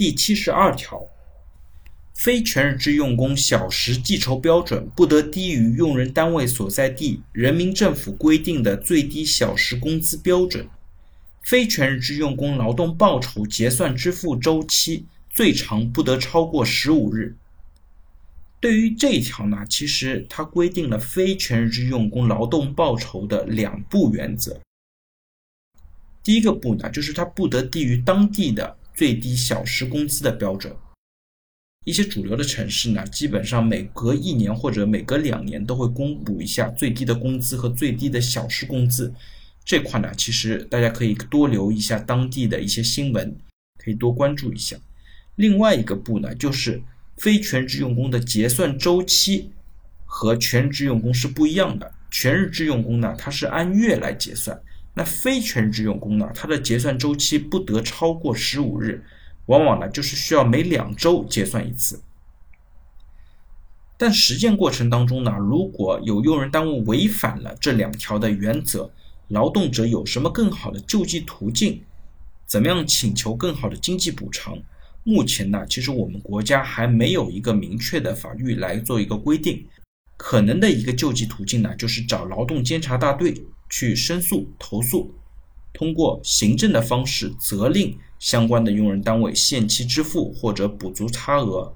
第七十二条，非全日制用工小时计酬标准不得低于用人单位所在地人民政府规定的最低小时工资标准。非全日制用工劳动报酬结算支付周期最长不得超过十五日。对于这一条呢，其实它规定了非全日制用工劳动报酬的两步原则。第一个步呢，就是它不得低于当地的最低小时工资的标准。一些主流的城市呢，基本上每隔一年或者每隔两年都会公布一下最低的工资和最低的小时工资。这块呢，其实大家可以多留一下当地的一些新闻，可以多关注一下。另外一个步呢，就是。非全职用工的结算周期和全职用工是不一样的。全日制用工呢，它是按月来结算；那非全职用工呢，它的结算周期不得超过十五日，往往呢就是需要每两周结算一次。但实践过程当中呢，如果有用人单位违反了这两条的原则，劳动者有什么更好的救济途径？怎么样请求更好的经济补偿？目前呢，其实我们国家还没有一个明确的法律来做一个规定。可能的一个救济途径呢，就是找劳动监察大队去申诉投诉，通过行政的方式责令相关的用人单位限期支付或者补足差额。